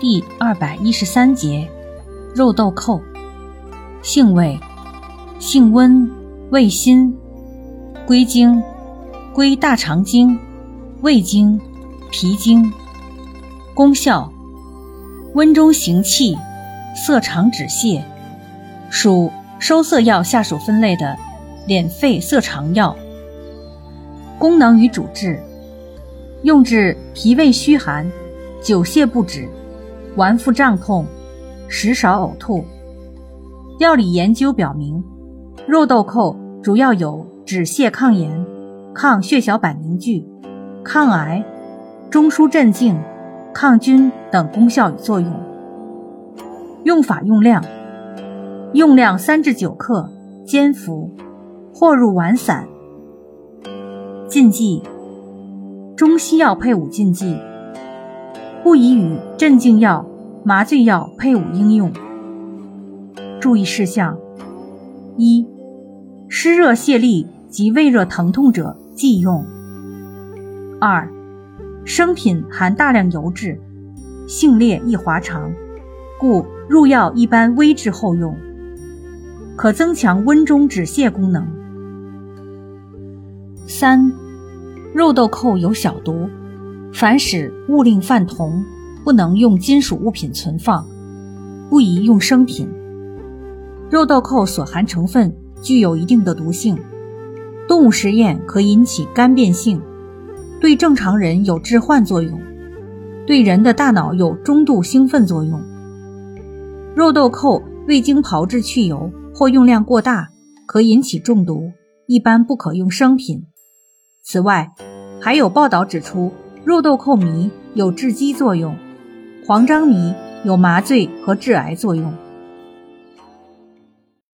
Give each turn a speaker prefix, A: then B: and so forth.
A: 第二百一十三节，肉豆蔻，性味，性温，味辛，归经，归大肠经、胃经、脾经。功效，温中行气，涩肠止泻，属收涩药下属分类的敛肺涩肠药。功能与主治，用治脾胃虚寒、久泻不止。脘腹胀痛、食少呕吐。药理研究表明，肉豆蔻主要有止泻抗炎、抗血小板凝聚、抗癌、中枢镇静、抗菌等功效与作用。用法用量：用量三至九克，煎服，或入丸散。禁忌：中西药配伍禁忌。不宜与镇静药、麻醉药配伍应用。注意事项：一、湿热泻痢及胃热疼痛者忌用。二、生品含大量油脂，性烈易滑肠，故入药一般微制后用，可增强温中止泻功能。三、肉豆蔻有小毒。凡使物令犯同，不能用金属物品存放，不宜用生品。肉豆蔻所含成分具有一定的毒性，动物实验可引起肝变性，对正常人有致幻作用，对人的大脑有中度兴奋作用。肉豆蔻未经炮制去油或用量过大，可引起中毒，一般不可用生品。此外，还有报道指出。肉豆蔻醚有制肌作用，黄樟醚有麻醉和致癌作用。